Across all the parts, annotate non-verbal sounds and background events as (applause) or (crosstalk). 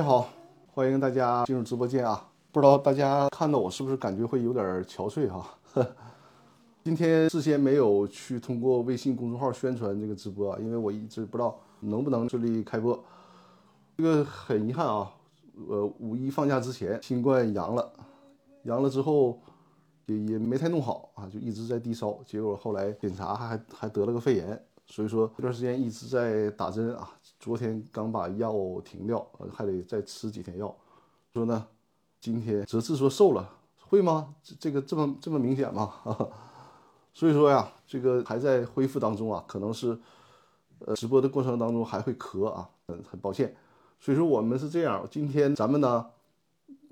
大家好，欢迎大家进入直播间啊！不知道大家看到我是不是感觉会有点憔悴哈？(laughs) 今天事先没有去通过微信公众号宣传这个直播，啊因为我一直不知道能不能顺利开播。这个很遗憾啊，呃，五一放假之前新冠阳了，阳了之后也也没太弄好啊，就一直在低烧，结果后来检查还还得了个肺炎。所以说这段时间一直在打针啊，昨天刚把药停掉，还得再吃几天药。说呢，今天哲志说瘦了，会吗？这这个这么这么明显吗？(laughs) 所以说呀，这个还在恢复当中啊，可能是呃直播的过程当中还会咳啊，嗯，很抱歉。所以说我们是这样，今天咱们呢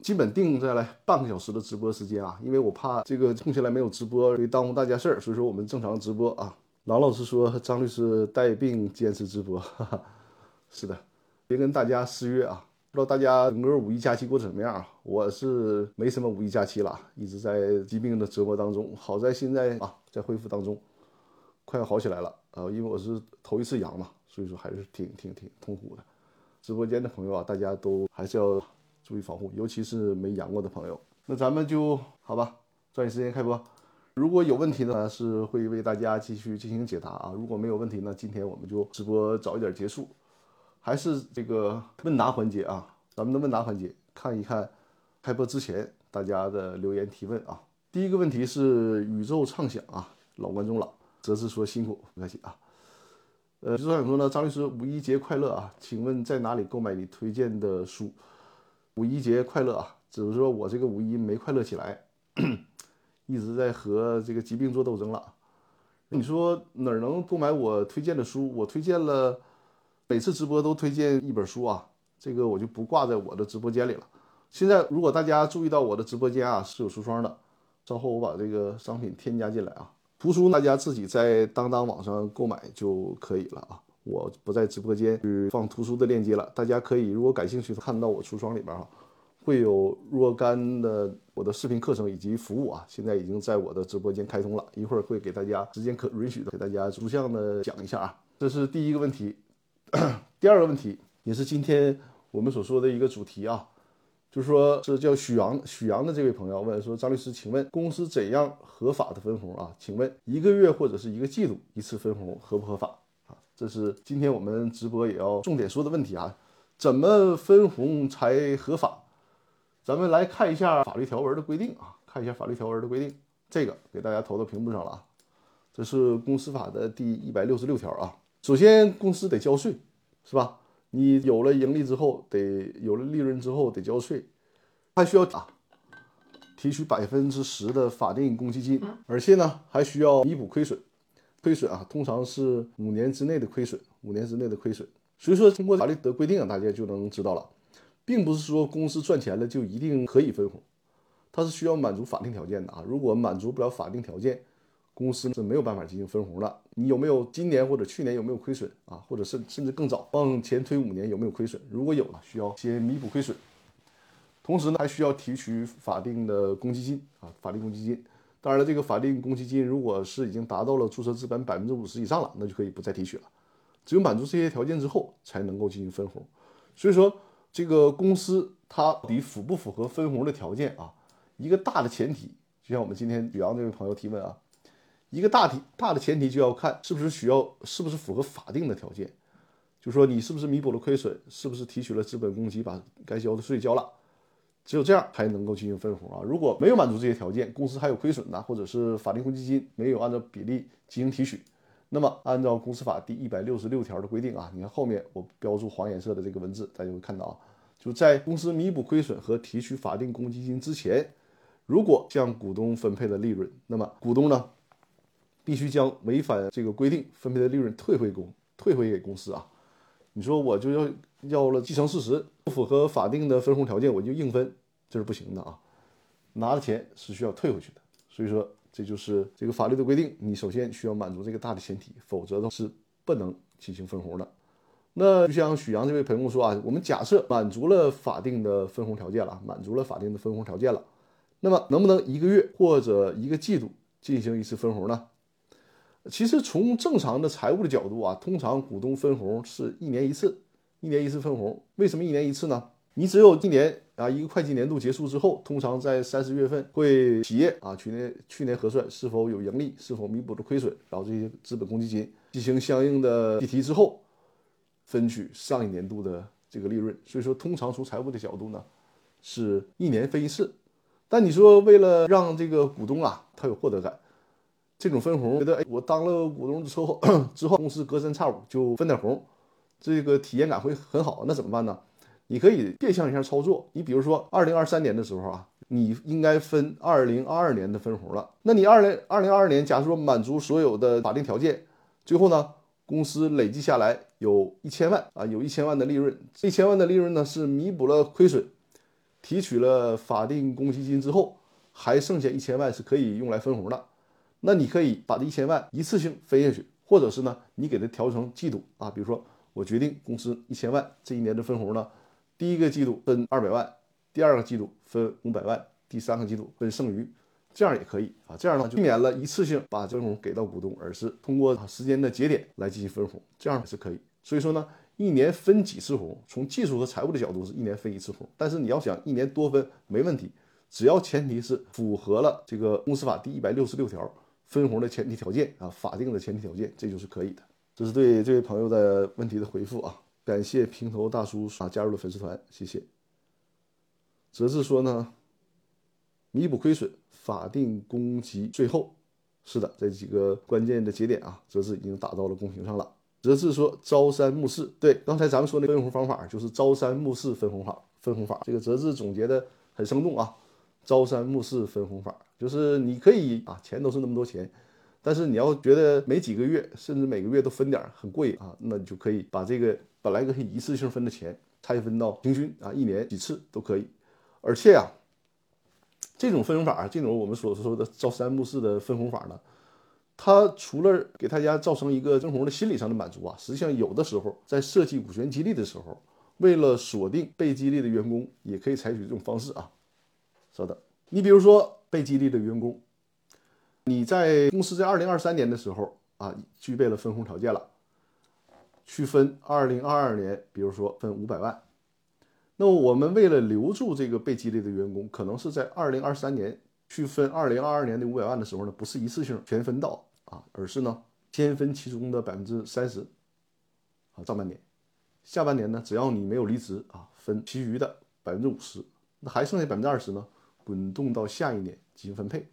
基本定下来半个小时的直播时间啊，因为我怕这个空下来没有直播会耽误大家事儿，所以说我们正常直播啊。郎老师说：“张律师带病坚持直播，哈哈，是的，别跟大家失约啊！不知道大家整个五一假期过得怎么样啊？我是没什么五一假期了，一直在疾病的折磨当中。好在现在啊，在恢复当中，快要好起来了。呃，因为我是头一次阳嘛，所以说还是挺挺挺痛苦的。直播间的朋友啊，大家都还是要注意防护，尤其是没阳过的朋友。那咱们就好吧，抓紧时间开播。”如果有问题呢，是会为大家继续进行解答啊。如果没有问题呢，今天我们就直播早一点结束，还是这个问答环节啊。咱们的问答环节，看一看开播之前大家的留言提问啊。第一个问题是宇宙畅想啊，老观众了，则是说辛苦不客气啊。呃，宇宙畅想说呢，张律师五一节快乐啊，请问在哪里购买你推荐的书？五一节快乐啊，只是说我这个五一没快乐起来。(clears throat) 一直在和这个疾病做斗争了。你说哪能购买我推荐的书？我推荐了，每次直播都推荐一本书啊。这个我就不挂在我的直播间里了。现在如果大家注意到我的直播间啊是有橱窗的，稍后我把这个商品添加进来啊。图书大家自己在当当网上购买就可以了啊。我不在直播间去放图书的链接了，大家可以如果感兴趣看到我橱窗里边啊。会有若干的我的视频课程以及服务啊，现在已经在我的直播间开通了，一会儿会给大家时间可允许的给大家逐项的讲一下啊。这是第一个问题，(coughs) 第二个问题也是今天我们所说的一个主题啊，就是说是叫许阳许阳的这位朋友问说，张律师，请问公司怎样合法的分红啊？请问一个月或者是一个季度一次分红合不合法啊？这是今天我们直播也要重点说的问题啊，怎么分红才合法？咱们来看一下法律条文的规定啊，看一下法律条文的规定。这个给大家投到屏幕上了啊，这是公司法的第一百六十六条啊。首先，公司得交税，是吧？你有了盈利之后，得有了利润之后得交税，还需要啊提取百分之十的法定公积金，而且呢还需要弥补亏损。亏损啊，通常是五年之内的亏损，五年之内的亏损。所以说，通过法律的规定啊，大家就能知道了。并不是说公司赚钱了就一定可以分红，它是需要满足法定条件的啊。如果满足不了法定条件，公司是没有办法进行分红的。你有没有今年或者去年有没有亏损啊？或者甚甚至更早往前推五年有没有亏损？如果有了，需要先弥补亏损，同时呢还需要提取法定的公积金啊，法定公积金。当然了，这个法定公积金如果是已经达到了注册资本百分之五十以上了，那就可以不再提取了。只有满足这些条件之后，才能够进行分红。所以说。这个公司它到底符不符合分红的条件啊？一个大的前提，就像我们今天宇阳这位朋友提问啊，一个大题大的前提就要看是不是需要，是不是符合法定的条件，就说你是不是弥补了亏损，是不是提取了资本公积，把该交的税交了，只有这样才能够进行分红啊。如果没有满足这些条件，公司还有亏损呢，或者是法定公积金没有按照比例进行提取。那么，按照公司法第一百六十六条的规定啊，你看后面我标注黄颜色的这个文字，大家会看到啊，就在公司弥补亏损和提取法定公积金之前，如果向股东分配了利润，那么股东呢，必须将违反这个规定分配的利润退回公，退回给公司啊。你说我就要要了既成事实，不符合法定的分红条件，我就硬分，这是不行的啊。拿的钱是需要退回去的，所以说。这就是这个法律的规定，你首先需要满足这个大的前提，否则的是不能进行分红的。那就像许阳这位朋友说啊，我们假设满足了法定的分红条件了，满足了法定的分红条件了，那么能不能一个月或者一个季度进行一次分红呢？其实从正常的财务的角度啊，通常股东分红是一年一次，一年一次分红。为什么一年一次呢？你只有一年啊，一个会计年度结束之后，通常在三四月份会企业啊去年去年核算是否有盈利，是否弥补了亏损，然后这些资本公积金进行相应的计提之后，分取上一年度的这个利润。所以说，通常从财务的角度呢，是一年分一次。但你说为了让这个股东啊他有获得感，这种分红，觉得哎我当了股东之后之后公司隔三差五就分点红，这个体验感会很好。那怎么办呢？你可以变相一下操作。你比如说二零二三年的时候啊，你应该分二零二二年的分红了。那你二零二零二二年，假如说满足所有的法定条件，最后呢公司累计下来有一千万啊，有一千万的利润，这一千万的利润呢是弥补了亏损。提取了法定公积金之后，还剩下一千万是可以用来分红的。那你可以把这一千万一次性分下去，或者是呢，你给它调成季度啊。比如说，我决定公司一千万这一年的分红呢，第一个季度分二百万，第二个季度分五百万，第三个季度分剩余，这样也可以啊。这样呢，就避免了一次性把分红给到股东，而是通过时间的节点来进行分红，这样也是可以。所以说呢。一年分几次红？从技术和财务的角度，是一年分一次红。但是你要想一年多分，没问题，只要前提是符合了这个公司法第一百六十六条分红的前提条件啊，法定的前提条件，这就是可以的。这是对这位朋友的问题的回复啊。感谢平头大叔啊加入了粉丝团，谢谢。泽志说呢，弥补亏损，法定公积税后，是的，这几个关键的节点啊，泽志已经打到了公屏上了。则是说朝三暮四，对，刚才咱们说那分红方法就是朝三暮四分红法，分红法。这个则是总结的很生动啊，朝三暮四分红法，就是你可以啊，钱都是那么多钱，但是你要觉得每几个月甚至每个月都分点很贵啊，那你就可以把这个本来可以一次性分的钱拆分到平均啊，一年几次都可以。而且啊，这种分红法，这种我们所说的朝三暮四的分红法呢。它除了给大家造成一个分红的心理上的满足啊，实际上有的时候在设计股权激励的时候，为了锁定被激励的员工，也可以采取这种方式啊。稍等，你比如说被激励的员工，你在公司在二零二三年的时候啊，具备了分红条件了，去分二零二二年，比如说分五百万，那我们为了留住这个被激励的员工，可能是在二零二三年去分二零二二年的五百万的时候呢，不是一次性全分到。啊，而是呢，先分其中的百分之三十，啊，上半年，下半年呢，只要你没有离职啊，分其余的百分之五十，那还剩下百分之二十呢，滚动到下一年进行分配。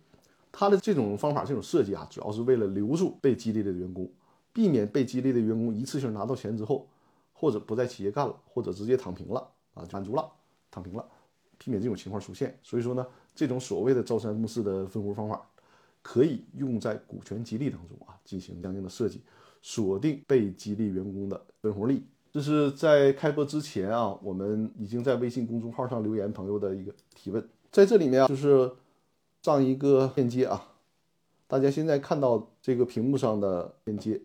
他的这种方法，这种设计啊，主要是为了留住被激励的员工，避免被激励的员工一次性拿到钱之后，或者不在企业干了，或者直接躺平了啊，满足了，躺平了，避免这种情况出现。所以说呢，这种所谓的朝三暮四的分红方法。可以用在股权激励当中啊，进行相应的设计，锁定被激励员工的分红利。这是在开播之前啊，我们已经在微信公众号上留言朋友的一个提问，在这里面啊，就是上一个链接啊，大家现在看到这个屏幕上的链接，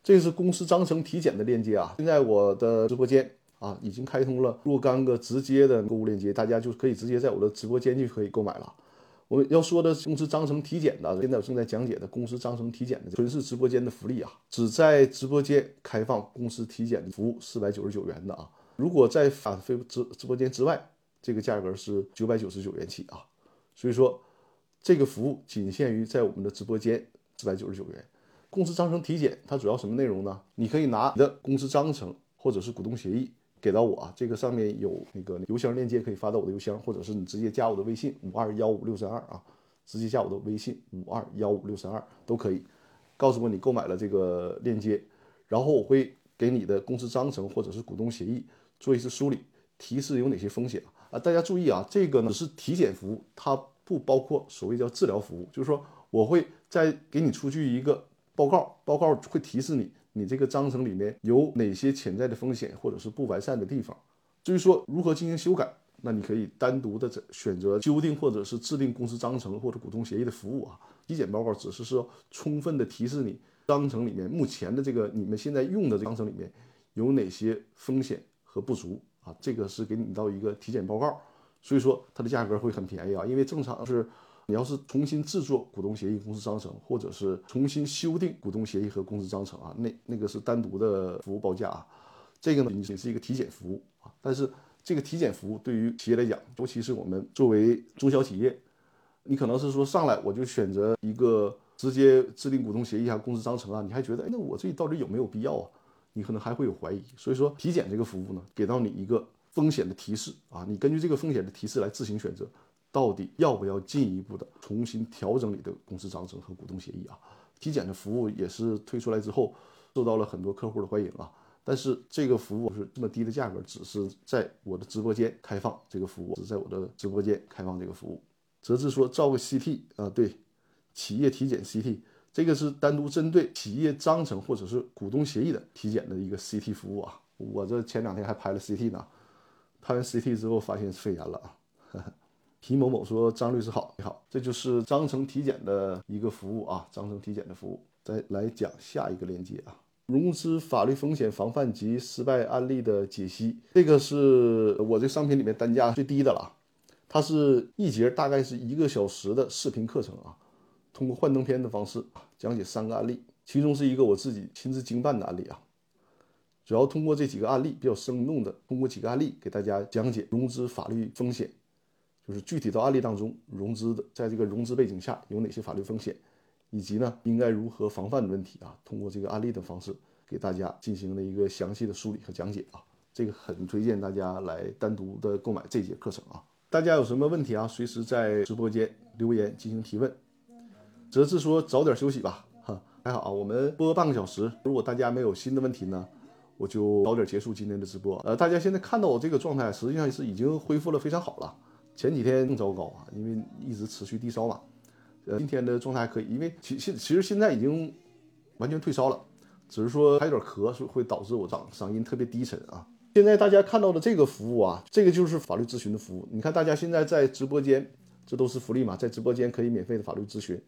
这是公司章程体检的链接啊。现在我的直播间啊，已经开通了若干个直接的购物链接，大家就可以直接在我的直播间就可以购买了。我要说的是公司章程体检的，现在我正在讲解的公司章程体检的，纯是直播间的福利啊！只在直播间开放公司体检的服务，四百九十九元的啊。如果在返飞直直播间之外，这个价格是九百九十九元起啊。所以说，这个服务仅限于在我们的直播间，四百九十九元。公司章程体检它主要什么内容呢？你可以拿你的公司章程或者是股东协议。给到我啊，这个上面有那个邮箱链接，可以发到我的邮箱，或者是你直接加我的微信五二幺五六三二啊，直接加我的微信五二幺五六三二都可以。告诉我你购买了这个链接，然后我会给你的公司章程或者是股东协议做一次梳理，提示有哪些风险。啊大家注意啊，这个呢是体检服务，它不包括所谓叫治疗服务，就是说我会再给你出具一个报告，报告会提示你。你这个章程里面有哪些潜在的风险或者是不完善的地方？至于说如何进行修改，那你可以单独的选择修订或者是制定公司章程或者股东协议的服务啊。体检报告只是说充分的提示你章程里面目前的这个你们现在用的这个章程里面有哪些风险和不足这个是给你到一个体检报告，所以说它的价格会很便宜啊，因为正常是。你要是重新制作股东协议、公司章程，或者是重新修订股东协议和公司章程啊，那那个是单独的服务报价啊。这个呢，仅仅是一个体检服务啊。但是这个体检服务对于企业来讲，尤其是我们作为中小企业，你可能是说上来我就选择一个直接制定股东协议啊、公司章程啊，你还觉得，哎，那我这到底有没有必要啊？你可能还会有怀疑。所以说，体检这个服务呢，给到你一个风险的提示啊，你根据这个风险的提示来自行选择，到底要不要进一步的重新调整你的公司章程和股东协议啊？体检的服务也是推出来之后，受到了很多客户的欢迎啊。但是这个服务是这么低的价格，只是在我的直播间开放这个服务，只在我的直播间开放这个服务。泽志说照个 CT 啊，对，企业体检 CT，这个是单独针对企业章程或者是股东协议的体检的一个 CT 服务啊。我这前两天还拍了 CT 呢，拍完 CT 之后发现肺炎了啊。(laughs) 皮某某说张律师好，你好，这就是章程体检的一个服务啊，章程体检的服务。再来讲下一个链接啊。融资法律风险防范及失败案例的解析，这个是我这商品里面单价最低的了。它是一节大概是一个小时的视频课程啊，通过幻灯片的方式讲解三个案例，其中是一个我自己亲自经办的案例啊。主要通过这几个案例比较生动的，通过几个案例给大家讲解融资法律风险，就是具体到案例当中融资的，在这个融资背景下有哪些法律风险。以及呢，应该如何防范的问题啊，通过这个案例的方式给大家进行了一个详细的梳理和讲解啊，这个很推荐大家来单独的购买这节课程啊。大家有什么问题啊，随时在直播间留言进行提问。泽志说早点休息吧，哈，还好啊，我们播半个小时，如果大家没有新的问题呢，我就早点结束今天的直播。呃，大家现在看到我这个状态，实际上是已经恢复了非常好了，前几天更糟糕啊，因为一直持续低烧嘛。呃，今天的状态还可以，因为其其其实现在已经完全退烧了，只是说还有点咳，所以会导致我嗓嗓音特别低沉啊。现在大家看到的这个服务啊，这个就是法律咨询的服务。你看大家现在在直播间，这都是福利嘛，在直播间可以免费的法律咨询。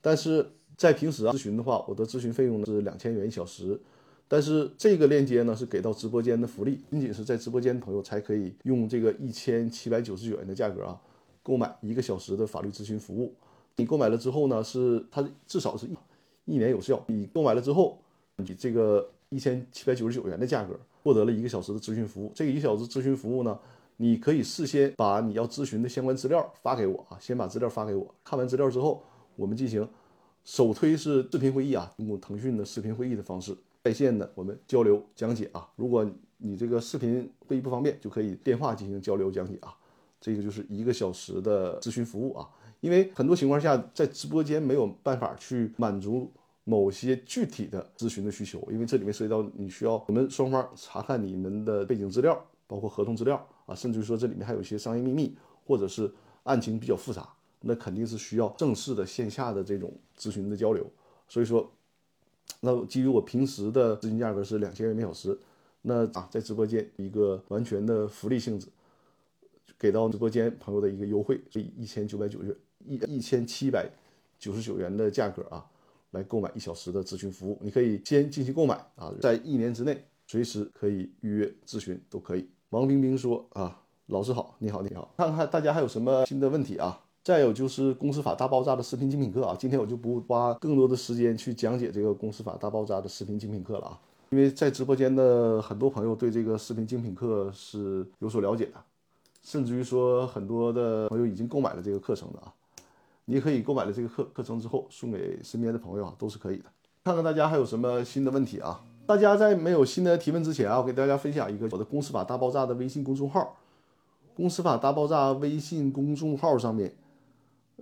但是在平时啊咨询的话，我的咨询费用呢是两千元一小时。但是这个链接呢是给到直播间的福利，仅仅是在直播间的朋友才可以用这个一千七百九十九元的价格啊，购买一个小时的法律咨询服务。你购买了之后呢，是它至少是一一年有效。你购买了之后，你这个一千七百九十九元的价格，获得了一个小时的咨询服务。这个一个小时咨询服务呢，你可以事先把你要咨询的相关资料发给我啊，先把资料发给我，看完资料之后，我们进行首推是视频会议啊，通过腾讯的视频会议的方式在线的我们交流讲解啊。如果你这个视频会议不方便，就可以电话进行交流讲解啊。这个就是一个小时的咨询服务啊。因为很多情况下，在直播间没有办法去满足某些具体的咨询的需求，因为这里面涉及到你需要我们双方查看你们的背景资料，包括合同资料啊，甚至于说这里面还有一些商业秘密，或者是案情比较复杂，那肯定是需要正式的线下的这种咨询的交流。所以说，那基于我平时的咨询价格是两千元每小时，那啊，在直播间一个完全的福利性质，给到直播间朋友的一个优惠，所以一千九百九十。一一千七百九十九元的价格啊，来购买一小时的咨询服务，你可以先进行购买啊，在一年之内随时可以预约咨询都可以。王冰冰说啊，老师好，你好你好，看看大家还有什么新的问题啊？再有就是公司法大爆炸的视频精品课啊，今天我就不花更多的时间去讲解这个公司法大爆炸的视频精品课了啊，因为在直播间的很多朋友对这个视频精品课是有所了解的，甚至于说很多的朋友已经购买了这个课程的啊。你可以购买了这个课课程之后送给身边的朋友啊，都是可以的。看看大家还有什么新的问题啊？大家在没有新的提问之前啊，我给大家分享一个我的公司法大爆炸的微信公众号。公司法大爆炸微信公众号上面，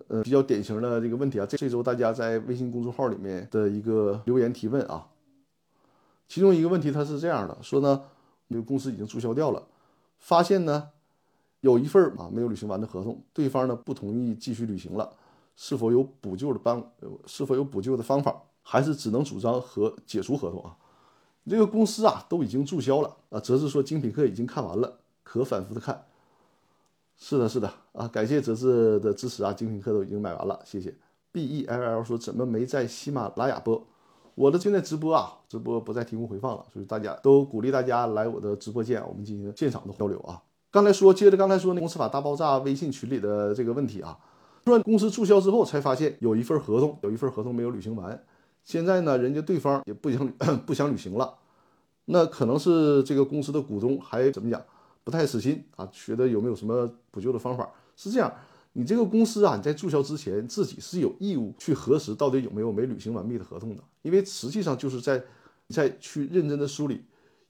呃，比较典型的这个问题啊，这这周大家在微信公众号里面的一个留言提问啊，其中一个问题它是这样的，说呢，这个公司已经注销掉了，发现呢有一份啊没有履行完的合同，对方呢不同意继续履行了。是否有补救的帮？是否有补救的方法？还是只能主张和解除合同啊？这个公司啊都已经注销了啊。则是说精品课已经看完了，可反复的看。是的，是的啊，感谢泽志的支持啊，精品课都已经买完了，谢谢。B E L L 说怎么没在喜马拉雅播？我的正在直播啊，直播不再提供回放了，所以大家都鼓励大家来我的直播间，我们进行现场的交流啊。刚才说，接着刚才说那公司法大爆炸微信群里的这个问题啊。说公司注销之后，才发现有一份合同，有一份合同没有履行完。现在呢，人家对方也不想 (coughs) 不想履行了，那可能是这个公司的股东还怎么讲，不太死心啊，觉得有没有什么补救的方法？是这样，你这个公司啊，你在注销之前，自己是有义务去核实到底有没有没履行完毕的合同的，因为实际上就是在在去认真的梳理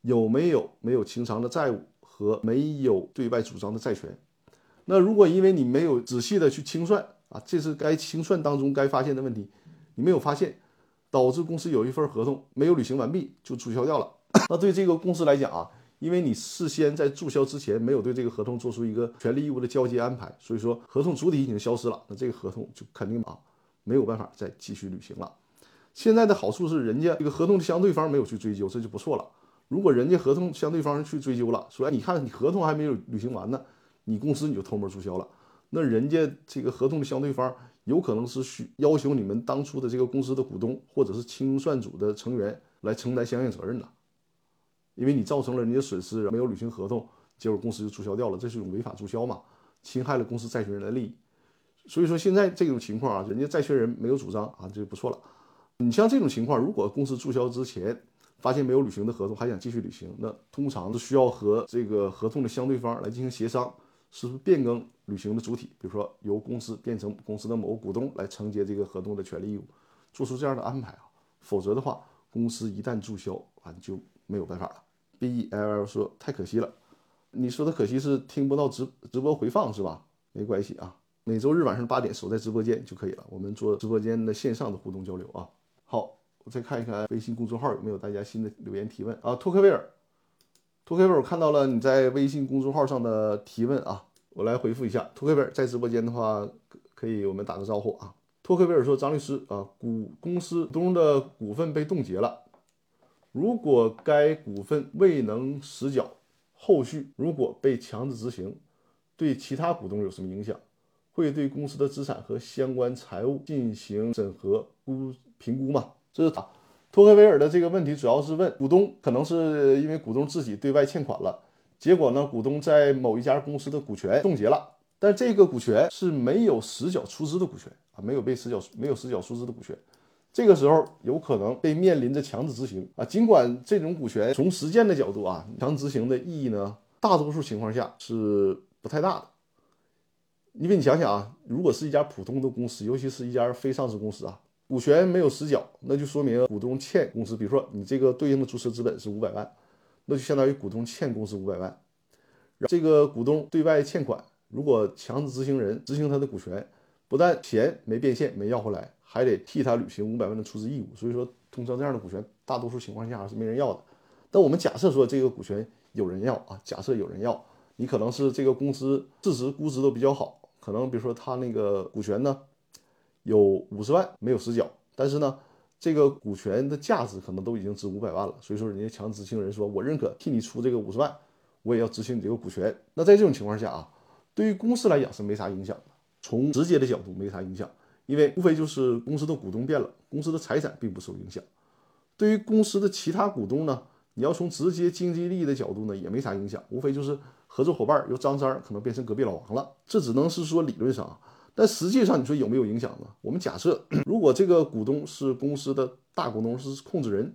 有没有没有清偿的债务和没有对外主张的债权。那如果因为你没有仔细的去清算啊，这是该清算当中该发现的问题，你没有发现，导致公司有一份合同没有履行完毕就注销掉了。(coughs) 那对这个公司来讲啊，因为你事先在注销之前没有对这个合同做出一个权利义务的交接安排，所以说合同主体已经消失了，那这个合同就肯定啊没有办法再继续履行了。现在的好处是人家这个合同的相对方没有去追究，这就不错了。如果人家合同相对方去追究了，说哎你看你合同还没有履行完呢，你公司你就偷摸注销了，那人家这个合同的相对方有可能是需要求你们当初的这个公司的股东或者是清算组的成员来承担相应责任的。因为你造成了人家损失，没有履行合同，结果公司就注销掉了，这是一种违法注销嘛，侵害了公司债权人的利益。所以说现在这种情况啊，人家债权人没有主张啊，这就不错了。你像这种情况，如果公司注销之前发现没有履行的合同，还想继续履行，那通常是需要和这个合同的相对方来进行协商，是不是变更履行的主体，比如说由公司变成公司的某个股东来承接这个合同的权利义务，做出这样的安排啊。否则的话，公司一旦注销啊，就没有办法了。B E L L 说太可惜了，你说的可惜是听不到直直播回放是吧？没关系啊，每周日晚上八点守在直播间就可以了，我们做直播间的线上的互动交流啊。好，我再看一看微信公众号有没有大家新的留言提问啊。托克维尔，托克维尔，我看到了你在微信公众号上的提问啊，我来回复一下。托克维尔在直播间的话，可以我们打个招呼啊。托克维尔说，张律师啊，股公司东的股份被冻结了。如果该股份未能实缴，后续如果被强制执行，对其他股东有什么影响？会对公司的资产和相关财务进行审核估评估吗？这是他托克维尔的这个问题，主要是问股东可能是因为股东自己对外欠款了，结果呢，股东在某一家公司的股权冻结了，但这个股权是没有实缴出资的股权啊，没有被实缴没有实缴出资的股权。这个时候有可能被面临着强制执行啊，尽管这种股权从实践的角度啊，强制执行的意义呢，大多数情况下是不太大的。因为你想想啊，如果是一家普通的公司，尤其是一家非上市公司啊，股权没有实缴，那就说明股东欠公司，比如说你这个对应的注册资本是五百万，那就相当于股东欠公司五百万。这个股东对外欠款，如果强制执行人执行他的股权，不但钱没变现，没要回来。还得替他履行五百万的出资义务，所以说通常这样的股权，大多数情况下是没人要的。但我们假设说这个股权有人要啊，假设有人要，你可能是这个公司市值估值都比较好，可能比如说他那个股权呢有五十万没有实缴，但是呢这个股权的价值可能都已经值五百万了，所以说人家强执行人说我认可替你出这个五十万，我也要执行你这个股权。那在这种情况下啊，对于公司来讲是没啥影响的，从直接的角度没啥影响。因为无非就是公司的股东变了，公司的财产并不受影响。对于公司的其他股东呢，你要从直接经济利益的角度呢，也没啥影响。无非就是合作伙伴由张三可能变成隔壁老王了，这只能是说理论上。但实际上你说有没有影响呢？我们假设，(clears throat) 如果这个股东是公司的大股东，是控制人，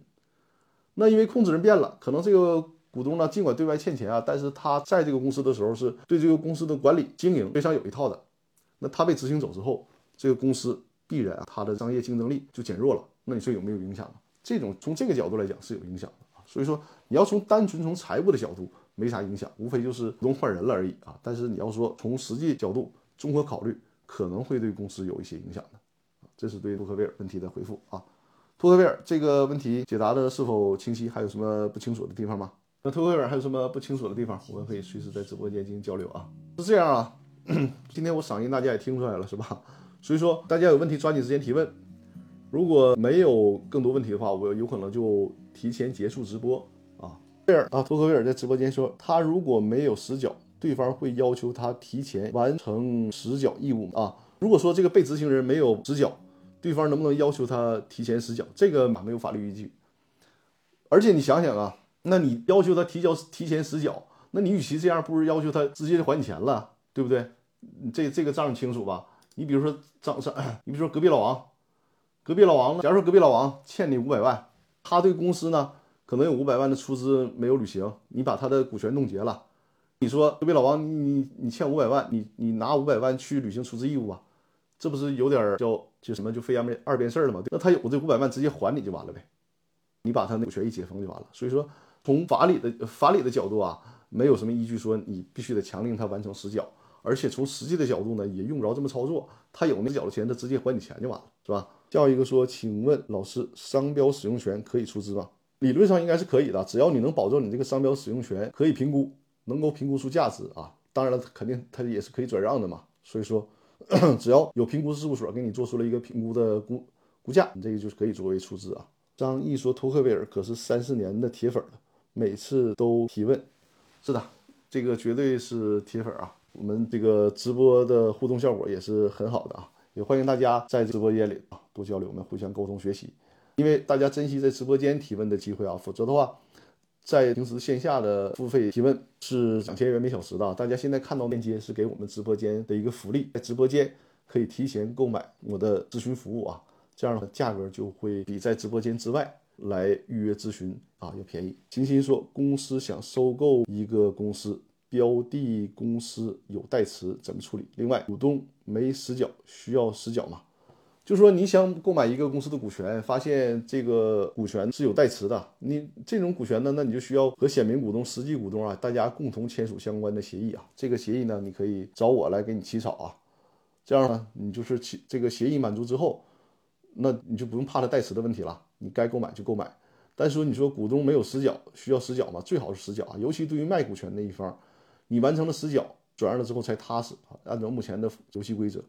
那因为控制人变了，可能这个股东呢，尽管对外欠钱啊，但是他在这个公司的时候是对这个公司的管理经营非常有一套的。那他被执行走之后。这个公司必然啊，它的商业竞争力就减弱了。那你说有没有影响呢？这种从这个角度来讲是有影响的啊。所以说你要从单纯从财务的角度没啥影响，无非就是股东换人了而已啊。但是你要说从实际角度综合考虑，可能会对公司有一些影响的。这是对托克维尔问题的回复啊。托克维尔这个问题解答的是否清晰？还有什么不清楚的地方吗？那托克维尔还有什么不清楚的地方？我们可以随时在直播间进行交流啊。是这样啊，(clears throat) 今天我嗓音大家也听出来了是吧？所以说，大家有问题抓紧时间提问。如果没有更多问题的话，我有可能就提前结束直播啊。贝尔啊，托克威尔在直播间说，他如果没有实缴，对方会要求他提前完成实缴义务啊。如果说这个被执行人没有实缴，对方能不能要求他提前实缴？这个嘛没有法律依据。而且你想想啊，那你要求他提交提前实缴，那你与其这样，不如要求他直接就还你钱了，对不对？这这个账清楚吧？你比如说张三，(clears throat) 你比如说隔壁老王，隔壁老王呢？假如说隔壁老王欠你五百万，他对公司呢可能有五百万的出资没有履行，你把他的股权冻结了，你说隔壁老王，你你欠五百万，你你拿五百万去履行出资义务啊？这不是有点叫就什么就非二面二边事儿了吗？那他有这五百万直接还你就完了呗，你把他那股权一解封就完了。所以说，从法理的法理的角度啊，没有什么依据说你必须得强令他完成实缴，而且从实际的角度呢，也用不着这么操作。他有那缴的钱，他直接还你钱就完了，是吧？下一个说，请问老师，商标使用权可以出资吗？理论上应该是可以的，只要你能保证你这个商标使用权可以评估，能够评估出价值啊。当然了，肯定它也是可以转让的嘛。所以说。(coughs) 只要有评估事务所给你做出了一个评估的估估价，你这个就是可以作为出资啊。张毅说：“托克维尔可是三四年的铁粉了，每次都提问。”是的，这个绝对是铁粉啊。我们这个直播的互动效果也是很好的啊，也欢迎大家在直播间里啊多交流，我们互相沟通学习。因为大家珍惜在直播间提问的机会啊，否则的话。在平时线下的付费提问是两千元每小时的，大家现在看到链接是给我们直播间的一个福利，在直播间可以提前购买我的咨询服务啊，这样的话价格就会比在直播间之外来预约咨询啊要便宜。星星说，公司想收购一个公司，标的公司有代持怎么处理？另外，股东没实缴需要实缴吗？就说，你想购买一个公司的股权，发现这个股权是有代持的，你这种股权呢，那你就需要和显名股东、实际股东啊，大家共同签署相关的协议啊。这个协议呢，你可以找我来给你起草啊。这样呢，你就是起这个协议满足之后，那你就不用怕它代持的问题了，你该购买就购买。但是说你说股东没有实缴，需要实缴吗？最好是实缴啊，尤其对于卖股权那一方，你完成了实缴，转让了之后才踏实啊。按照目前的游戏规则。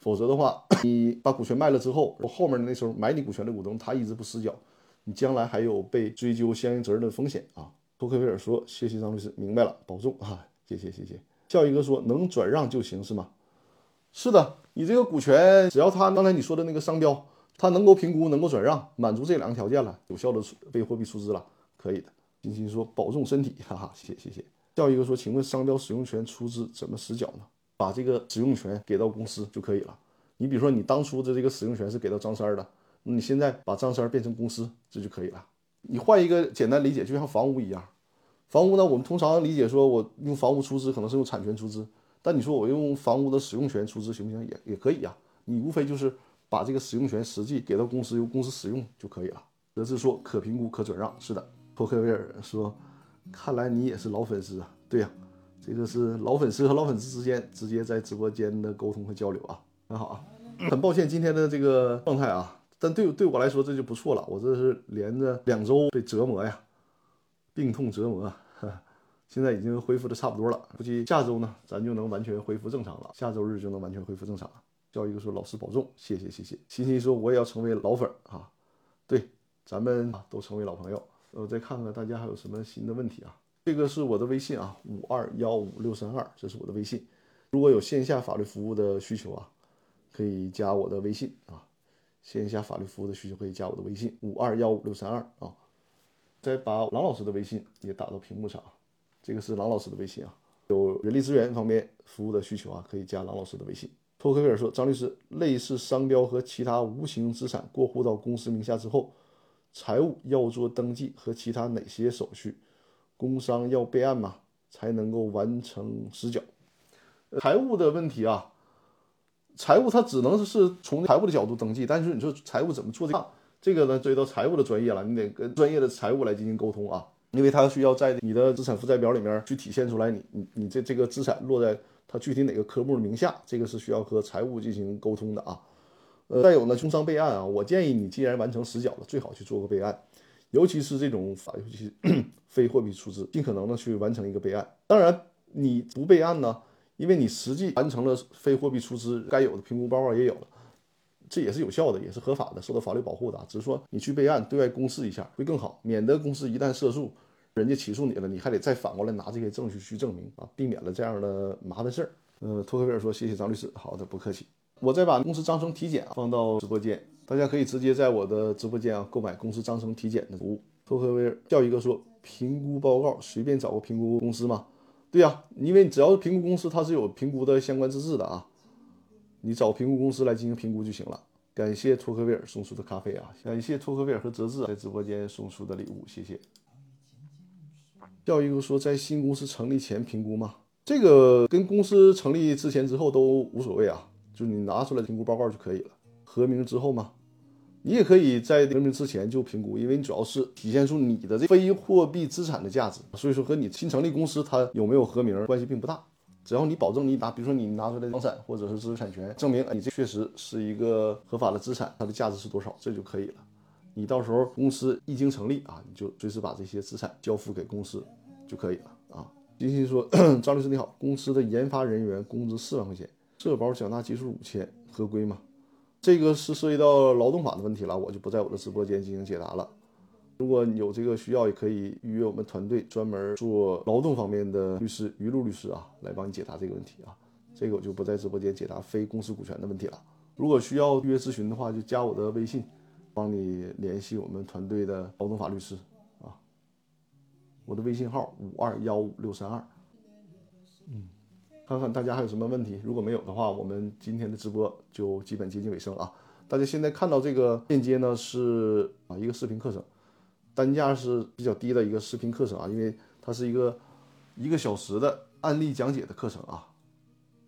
否则的话，你把股权卖了之后，后面的那时候买你股权的股东他一直不实缴，你将来还有被追究相应责任的风险啊。托克维尔说：“谢谢张律师，明白了，保重啊，谢谢谢谢。”笑一哥说：“能转让就行是吗？”是的，你这个股权只要他刚才你说的那个商标，他能够评估，能够转让，满足这两个条件了，有效的被货币出资了，可以的。金星说：“保重身体，哈哈，谢谢谢谢。”笑一个说：“请问商标使用权出资怎么实缴呢？”把这个使用权给到公司就可以了。你比如说，你当初的这个使用权是给到张三的，你现在把张三变成公司，这就可以了。你换一个简单理解，就像房屋一样，房屋呢，我们通常理解说，我用房屋出资可能是用产权出资，但你说我用房屋的使用权出资行不行？也也可以呀。你无非就是把这个使用权实际给到公司，由公司使用就可以了。德志说可评估可转让，是的。托克维尔说，看来你也是老粉丝啊。对呀。这个是老粉丝和老粉丝之间直接在直播间的沟通和交流啊，很好啊。很抱歉今天的这个状态啊，但对对我来说这就不错了。我这是连着两周被折磨呀，病痛折磨，(laughs) 现在已经恢复的差不多了。估计下周呢，咱就能完全恢复正常了。下周日就能完全恢复正常了。叫一个说老师保重，谢谢谢谢。欣欣说我也要成为老粉啊，对，咱们都成为老朋友。我再看看大家还有什么新的问题啊。这个是我的微信啊，五二幺五六三二，这是我的微信。如果有线下法律服务的需求啊，可以加我的微信啊。线下法律服务的需求可以加我的微信五二幺五六三二啊。再把郎老师的微信也打到屏幕上，这个是郎老师的微信啊。有人力资源方面服务的需求啊，可以加郎老师的微信。托克维尔说：“张律师，类似商标和其他无形资产过户到公司名下之后，财务要做登记和其他哪些手续？”工商要备案嘛，才能够完成实缴。财务的问题啊，财务它只能是从财务的角度登记，但是你说财务怎么做这个，这个呢，涉及到财务的专业了，你得跟专业的财务来进行沟通啊，因为它需要在你的资产负债表里面去体现出来，你你你这这个资产落在它具体哪个科目名下，这个是需要和财务进行沟通的啊。呃，再有呢，工商备案啊，我建议你既然完成实缴了，最好去做个备案。尤其是这种法律 (clears throat) 非货币出资，尽可能的去完成一个备案。当然，你不备案呢，因为你实际完成了非货币出资，该有的评估报告也有了，这也是有效的，也是合法的，受到法律保护的。只是说你去备案，对外公示一下会更好，免得公司一旦涉诉，人家起诉你了，你还得再反过来拿这些证据去证明啊，避免了这样的麻烦事儿。呃，托克维尔说：“谢谢张律师。”好的，不客气。我再把公司章程体检啊放到直播间。大家可以直接在我的直播间啊购买公司章程体检的服务。托克维尔叫一个说评估报告，随便找个评估公司吗？对呀，因为只要是评估公司，它是有评估的相关资质的啊。你找评估公司来进行评估就行了。感谢托克维尔送出的咖啡啊，感谢托克维尔和泽志在直播间送出的礼物，谢谢。叫一个说在新公司成立前评估吗？这个跟公司成立之前之后都无所谓啊，就你拿出来评估报告就可以了。核名之后吗？你也可以在合名之前就评估，因为你主要是体现出你的这非货币资产的价值，所以说和你新成立公司它有没有核名关系并不大。只要你保证你拿，比如说你拿出来房产或者是知识产权证明，你这确实是一个合法的资产，它的价值是多少，这就可以了。你到时候公司一经成立啊，你就随时把这些资产交付给公司就可以了啊。金鑫说：“ (clears throat) 张律师你好，公司的研发人员工资四万块钱，社保缴纳基数五千，合规吗？这个是涉及到劳动法的问题了，我就不在我的直播间进行解答了。”如果有这个需要，也可以预约我们团队专门做劳动方面的律师于路律师啊，来帮你解答这个问题啊。这个我就不在直播间解答非公司股权的问题了。如果需要预约咨询的话，就加我的微信，帮你联系我们团队的劳动法律师啊。我的微信号五二幺五六三二。嗯，看看大家还有什么问题？如果没有的话，我们今天的直播就基本接近尾声了啊。大家现在看到这个链接呢，是啊一个视频课程。单价是比较低的一个视频课程啊，因为它是一个一个小时的案例讲解的课程啊，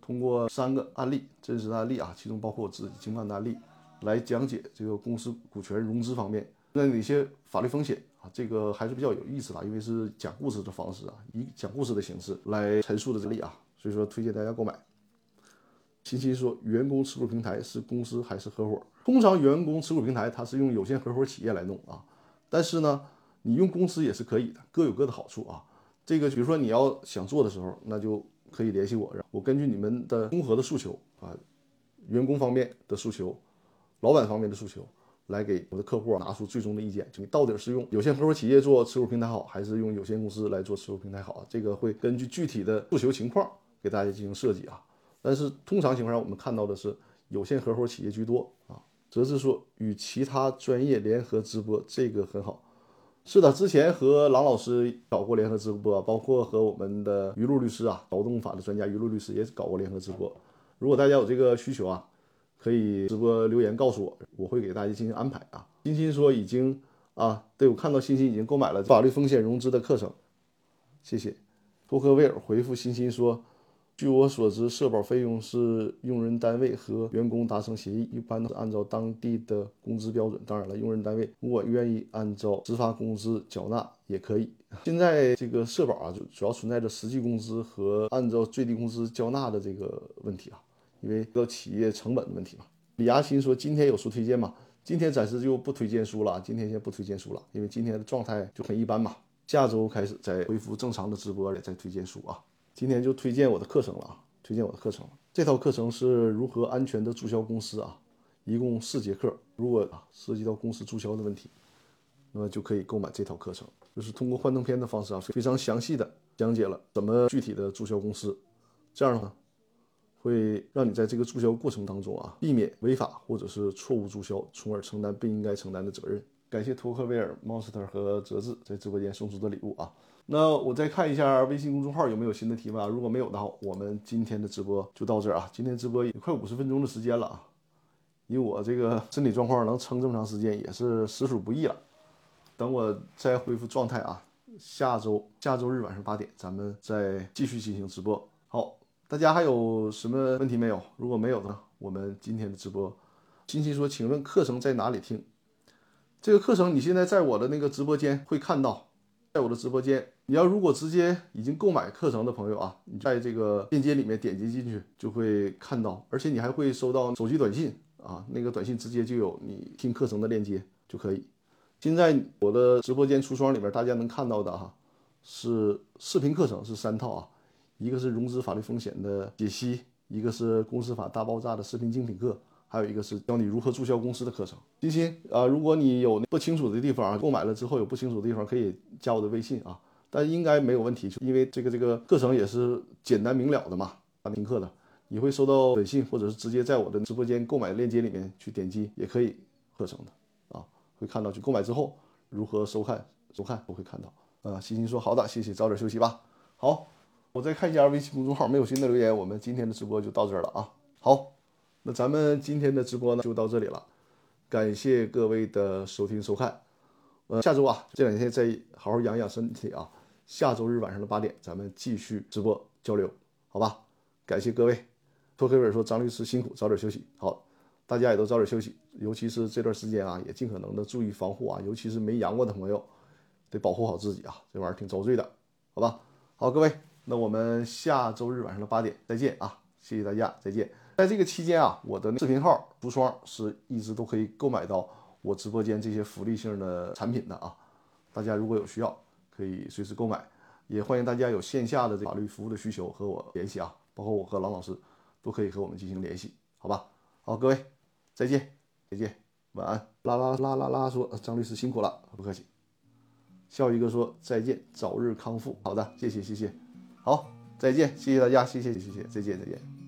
通过三个案例真实的案例啊，其中包括我自己经办的案例，来讲解这个公司股权融资方面那哪些法律风险啊，这个还是比较有意思的，因为是讲故事的方式啊，以讲故事的形式来陈述的案例啊，所以说推荐大家购买。欣欣说，员工持股平台是公司还是合伙？通常员工持股平台它是用有限合伙企业来弄啊。但是呢，你用公司也是可以的，各有各的好处啊。这个比如说你要想做的时候，那就可以联系我，我根据你们的综合的诉求啊，员工方面的诉求，老板方面的诉求，来给我的客户拿出最终的意见，就你到底是用有限合伙企业做持股平台好，还是用有限公司来做持股平台好？这个会根据具体的诉求情况给大家进行设计啊。但是通常情况下，我们看到的是有限合伙企业居多啊。则是说与其他专业联合直播，这个很好。是的，之前和郎老师搞过联合直播，包括和我们的于露律师啊，劳动法的专家于露律师也搞过联合直播。如果大家有这个需求啊，可以直播留言告诉我，我会给大家进行安排啊。欣欣说已经啊，对我看到欣欣已经购买了法律风险融资的课程，谢谢。托克威尔回复欣欣说。据我所知，社保费用是用人单位和员工达成协议，一般都是按照当地的工资标准。当然了，用人单位如果愿意按照实发工资缴纳也可以。现在这个社保啊，就主要存在着实际工资和按照最低工资交纳的这个问题啊，因为到企业成本的问题嘛。李亚新说：“今天有书推荐吗？”今天暂时就不推荐书了，今天先不推荐书了，因为今天的状态就很一般嘛。下周开始再恢复正常的直播了，再推荐书啊。今天就推荐我的课程了啊！推荐我的课程，这套课程是如何安全的注销公司啊，一共四节课。如果啊涉及到公司注销的问题，那么就可以购买这套课程，就是通过幻灯片的方式啊，非常详细的讲解了怎么具体的注销公司，这样呢，会让你在这个注销过程当中啊，避免违法或者是错误注销，从而承担不应该承担的责任。感谢托克维尔、Monster 和哲志在直播间送出的礼物啊。那我再看一下微信公众号有没有新的提问啊？如果没有的话，我们今天的直播就到这儿啊。今天直播也快五十分钟的时间了啊，以我这个身体状况能撑这么长时间也是实属不易了。等我再恢复状态啊，下周下周日晚上八点咱们再继续进行直播。好，大家还有什么问题没有？如果没有呢，我们今天的直播，欣欣说，请问课程在哪里听？这个课程你现在在我的那个直播间会看到。在我的直播间，你要如果直接已经购买课程的朋友啊，你在这个链接里面点击进去就会看到，而且你还会收到手机短信啊，那个短信直接就有你听课程的链接就可以。现在我的直播间橱窗里面大家能看到的哈，是视频课程是三套啊，一个是融资法律风险的解析，一个是公司法大爆炸的视频精品课。还有一个是教你如何注销公司的课程。欣欣啊，如果你有不清楚的地方啊，购买了之后有不清楚的地方，可以加我的微信啊，但应该没有问题，因为这个这个课程也是简单明了的嘛。听课的，你会收到短信，或者是直接在我的直播间购买链接里面去点击，也可以课程的啊，会看到去购买之后如何收看收看都会看到。啊，欣欣说好的，谢谢，早点休息吧。好，我再看一下微信公众号，没有新的留言，我们今天的直播就到这儿了啊。好。那咱们今天的直播呢就到这里了，感谢各位的收听收看。呃，下周啊这两天再好好养养身体啊。下周日晚上的八点，咱们继续直播交流，好吧？感谢各位。托克维尔说：“张律师辛苦，早点休息。”好，大家也都早点休息，尤其是这段时间啊，也尽可能的注意防护啊，尤其是没阳过的朋友，得保护好自己啊，这玩意儿挺遭罪的，好吧？好，各位，那我们下周日晚上的八点再见啊！谢谢大家，再见。在这个期间啊，我的视频号无双是一直都可以购买到我直播间这些福利性的产品的啊。大家如果有需要，可以随时购买。也欢迎大家有线下的法律服务的需求和我联系啊，包括我和郎老师都可以和我们进行联系，好吧？好，各位，再见，再见，晚安。啦啦啦啦啦说张律师辛苦了，不客气。笑一个说再见，早日康复。好的，谢谢谢谢。好，再见，谢谢大家，谢谢谢谢，再见再见。